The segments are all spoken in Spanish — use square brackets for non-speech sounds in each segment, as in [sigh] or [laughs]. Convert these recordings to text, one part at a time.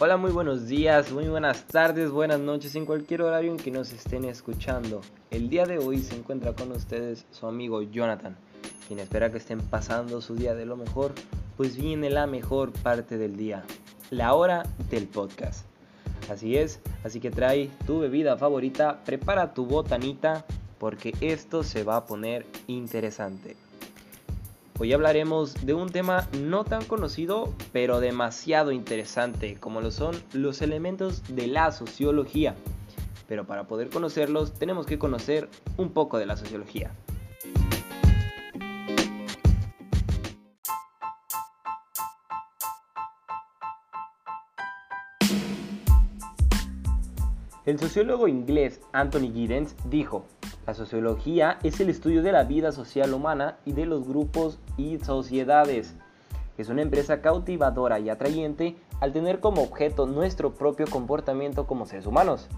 Hola, muy buenos días, muy buenas tardes, buenas noches, en cualquier horario en que nos estén escuchando. El día de hoy se encuentra con ustedes su amigo Jonathan, quien espera que estén pasando su día de lo mejor, pues viene la mejor parte del día, la hora del podcast. Así es, así que trae tu bebida favorita, prepara tu botanita, porque esto se va a poner interesante. Hoy hablaremos de un tema no tan conocido, pero demasiado interesante, como lo son los elementos de la sociología. Pero para poder conocerlos tenemos que conocer un poco de la sociología. El sociólogo inglés Anthony Giddens dijo, la sociología es el estudio de la vida social humana y de los grupos y sociedades. Es una empresa cautivadora y atrayente al tener como objeto nuestro propio comportamiento como seres humanos.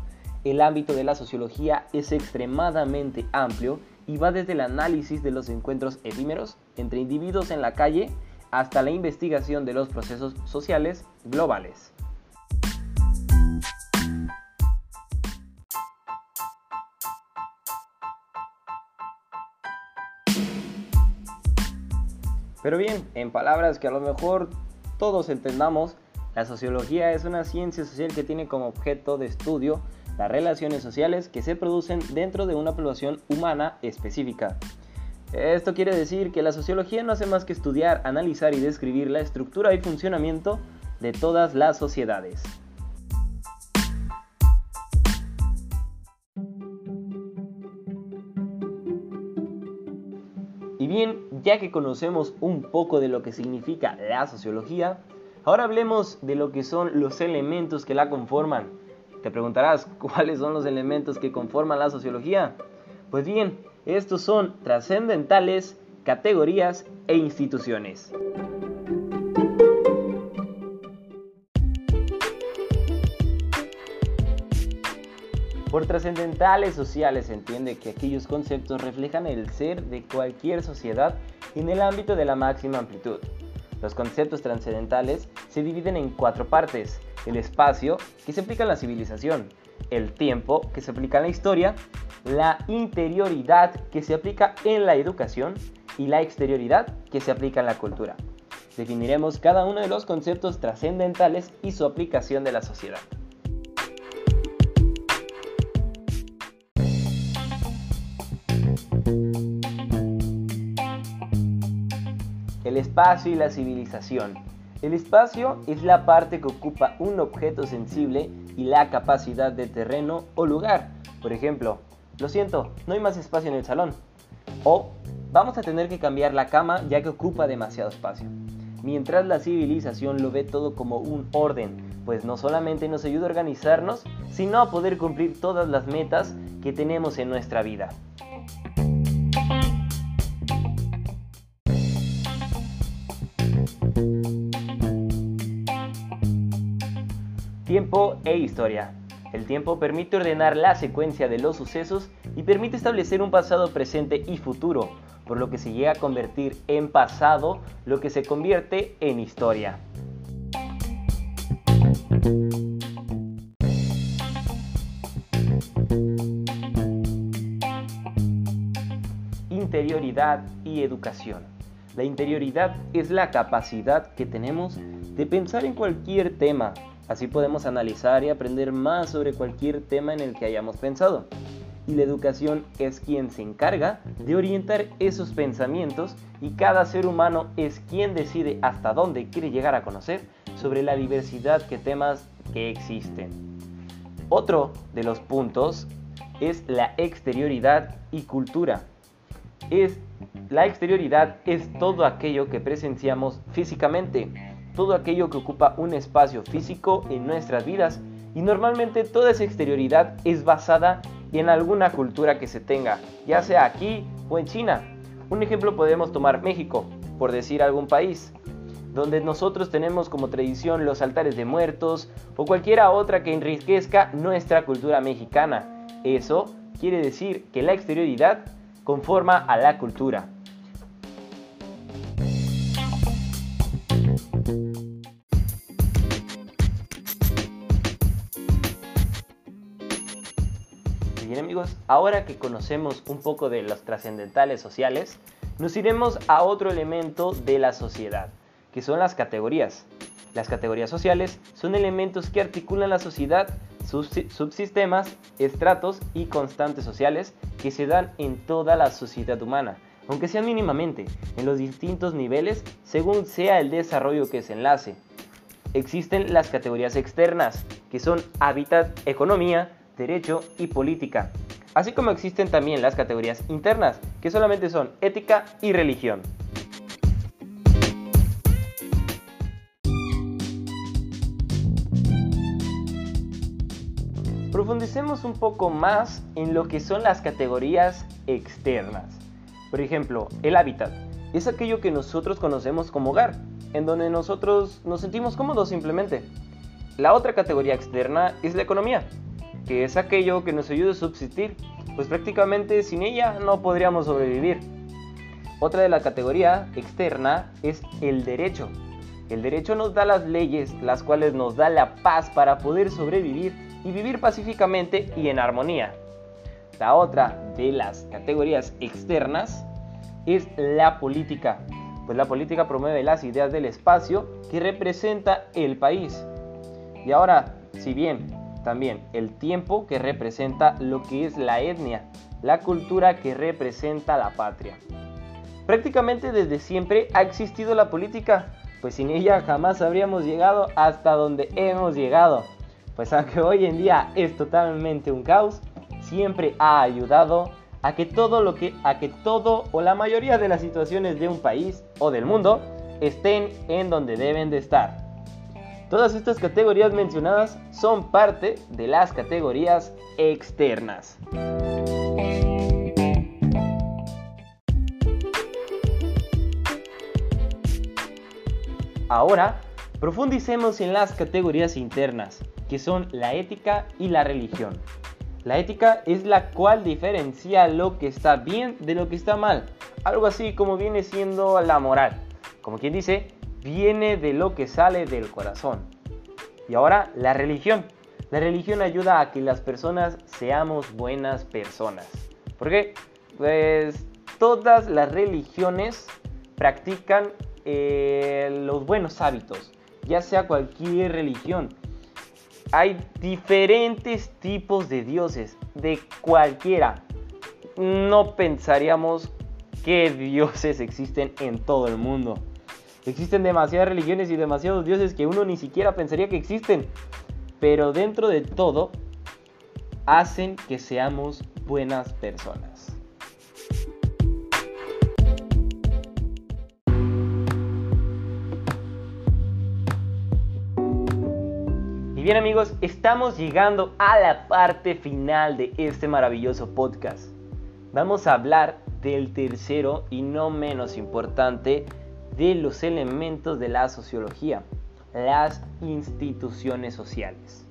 El ámbito de la sociología es extremadamente amplio y va desde el análisis de los encuentros efímeros entre individuos en la calle hasta la investigación de los procesos sociales globales. Pero bien, en palabras que a lo mejor todos entendamos, la sociología es una ciencia social que tiene como objeto de estudio las relaciones sociales que se producen dentro de una población humana específica. Esto quiere decir que la sociología no hace más que estudiar, analizar y describir la estructura y funcionamiento de todas las sociedades. Y bien, ya que conocemos un poco de lo que significa la sociología, ahora hablemos de lo que son los elementos que la conforman. Te preguntarás, [laughs] ¿cuáles son los elementos que conforman la sociología? Pues bien, estos son trascendentales, categorías e instituciones. Por trascendentales sociales se entiende que aquellos conceptos reflejan el ser de cualquier sociedad en el ámbito de la máxima amplitud. Los conceptos trascendentales se dividen en cuatro partes. El espacio, que se aplica en la civilización. El tiempo, que se aplica en la historia. La interioridad, que se aplica en la educación. Y la exterioridad, que se aplica en la cultura. Definiremos cada uno de los conceptos trascendentales y su aplicación de la sociedad. El espacio y la civilización. El espacio es la parte que ocupa un objeto sensible y la capacidad de terreno o lugar. Por ejemplo, lo siento, no hay más espacio en el salón. O vamos a tener que cambiar la cama ya que ocupa demasiado espacio. Mientras la civilización lo ve todo como un orden, pues no solamente nos ayuda a organizarnos, sino a poder cumplir todas las metas que tenemos en nuestra vida. Tiempo e historia. El tiempo permite ordenar la secuencia de los sucesos y permite establecer un pasado, presente y futuro, por lo que se llega a convertir en pasado lo que se convierte en historia. Interioridad y educación. La interioridad es la capacidad que tenemos de pensar en cualquier tema, Así podemos analizar y aprender más sobre cualquier tema en el que hayamos pensado. Y la educación es quien se encarga de orientar esos pensamientos y cada ser humano es quien decide hasta dónde quiere llegar a conocer sobre la diversidad de temas que existen. Otro de los puntos es la exterioridad y cultura. Es, la exterioridad es todo aquello que presenciamos físicamente, todo aquello que ocupa un espacio físico en nuestras vidas y normalmente toda esa exterioridad es basada en alguna cultura que se tenga, ya sea aquí o en China. Un ejemplo podemos tomar México, por decir algún país, donde nosotros tenemos como tradición los altares de muertos o cualquiera otra que enriquezca nuestra cultura mexicana. Eso quiere decir que la exterioridad conforma a la cultura. Ahora que conocemos un poco de los trascendentales sociales, nos iremos a otro elemento de la sociedad, que son las categorías. Las categorías sociales son elementos que articulan la sociedad, subsistemas, estratos y constantes sociales que se dan en toda la sociedad humana, aunque sean mínimamente, en los distintos niveles según sea el desarrollo que se enlace. Existen las categorías externas, que son hábitat, economía, derecho y política, así como existen también las categorías internas, que solamente son ética y religión. Profundicemos un poco más en lo que son las categorías externas. Por ejemplo, el hábitat es aquello que nosotros conocemos como hogar, en donde nosotros nos sentimos cómodos simplemente. La otra categoría externa es la economía, que es aquello que nos ayuda a subsistir, pues prácticamente sin ella no podríamos sobrevivir. Otra de la categoría externa es el derecho. El derecho nos da las leyes, las cuales nos da la paz para poder sobrevivir y vivir pacíficamente y en armonía. La otra de las categorías externas es la política, pues la política promueve las ideas del espacio que representa el país. Y ahora, si bien también el tiempo que representa lo que es la etnia, la cultura que representa la patria. Prácticamente desde siempre ha existido la política, pues sin ella jamás habríamos llegado hasta donde hemos llegado. Pues aunque hoy en día es totalmente un caos, siempre ha ayudado a que todo lo que a que todo o la mayoría de las situaciones de un país o del mundo estén en donde deben de estar. Todas estas categorías mencionadas son parte de las categorías externas. Ahora, profundicemos en las categorías internas, que son la ética y la religión. La ética es la cual diferencia lo que está bien de lo que está mal, algo así como viene siendo la moral. Como quien dice, viene de lo que sale del corazón. Y ahora la religión. La religión ayuda a que las personas seamos buenas personas. ¿Por qué? Pues todas las religiones practican eh, los buenos hábitos, ya sea cualquier religión. Hay diferentes tipos de dioses, de cualquiera. No pensaríamos que dioses existen en todo el mundo. Existen demasiadas religiones y demasiados dioses que uno ni siquiera pensaría que existen. Pero dentro de todo, hacen que seamos buenas personas. Y bien amigos, estamos llegando a la parte final de este maravilloso podcast. Vamos a hablar del tercero y no menos importante de los elementos de la sociología, las instituciones sociales.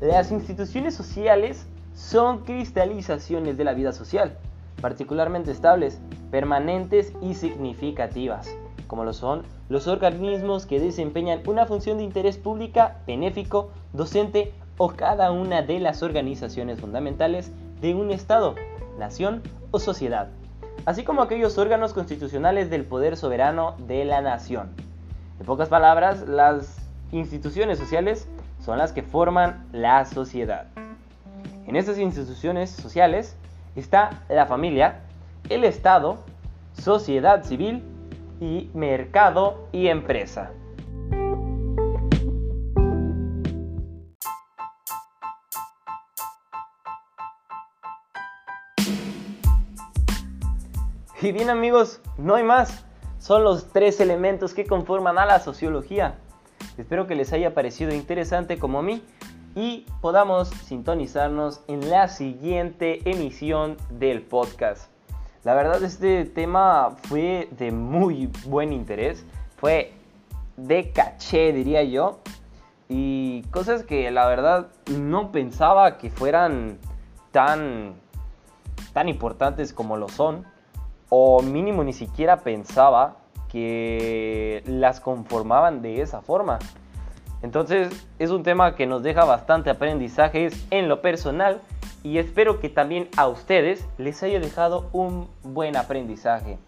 Las instituciones sociales son cristalizaciones de la vida social, particularmente estables, permanentes y significativas, como lo son los organismos que desempeñan una función de interés pública, benéfico, docente o cada una de las organizaciones fundamentales de un Estado, nación o sociedad, así como aquellos órganos constitucionales del poder soberano de la nación. En pocas palabras, las instituciones sociales son las que forman la sociedad. En estas instituciones sociales está la familia, el Estado, sociedad civil y mercado y empresa. Y bien amigos, no hay más. Son los tres elementos que conforman a la sociología. Espero que les haya parecido interesante como a mí y podamos sintonizarnos en la siguiente emisión del podcast. La verdad este tema fue de muy buen interés, fue de caché diría yo y cosas que la verdad no pensaba que fueran tan tan importantes como lo son o mínimo ni siquiera pensaba que las conformaban de esa forma. Entonces es un tema que nos deja bastante aprendizajes en lo personal y espero que también a ustedes les haya dejado un buen aprendizaje.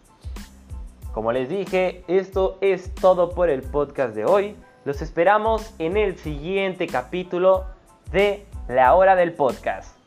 Como les dije, esto es todo por el podcast de hoy. Los esperamos en el siguiente capítulo de La Hora del Podcast.